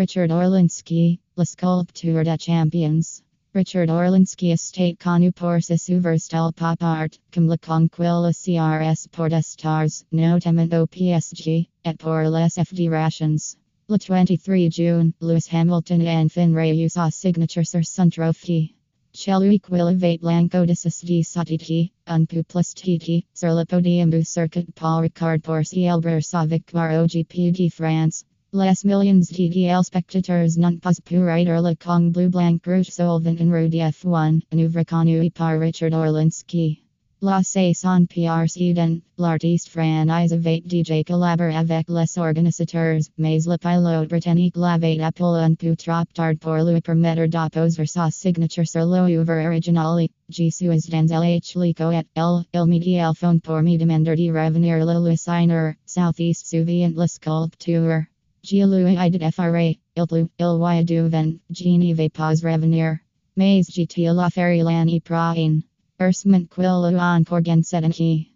Richard Orlinski, La Sculpture des Champions. Richard Orlinski Estate connu pour ses style pop art, comme la conquilla CRS pour des stars, notamment au PSG, et pour les FD Rations. Le 23 June, Lewis Hamilton enfin réussit sa signature sur son trophée. Celui qui elevate l'encodis de satiti, un peu plus titi, sur le podium du circuit Paul Ricard pour célébrer sa victoire au GP de France. Les millions de spectateurs n'ont pas pu rider le Kong Bleu Blanc Rouge Solvent en route F1, un ouvre connu par Richard Orlinski. La saison précédente, l'artiste français avait DJ collaboré avec les organisateurs, mais le pilote britannique l'avait appelé un peu trop tard pour lui permettre d'apposer sa signature sur l'oeuvre originale. Je suis dans l'hlico et el, il me téléphone pour me demander de revenir le designer, Southeast souvient la sculpture. Je lui ai dit FRA, il plu, il y du vent, je ne vais pas revenir. Mais j'étais la faire l'année prochaine. Ursman quil encore gen sedenki.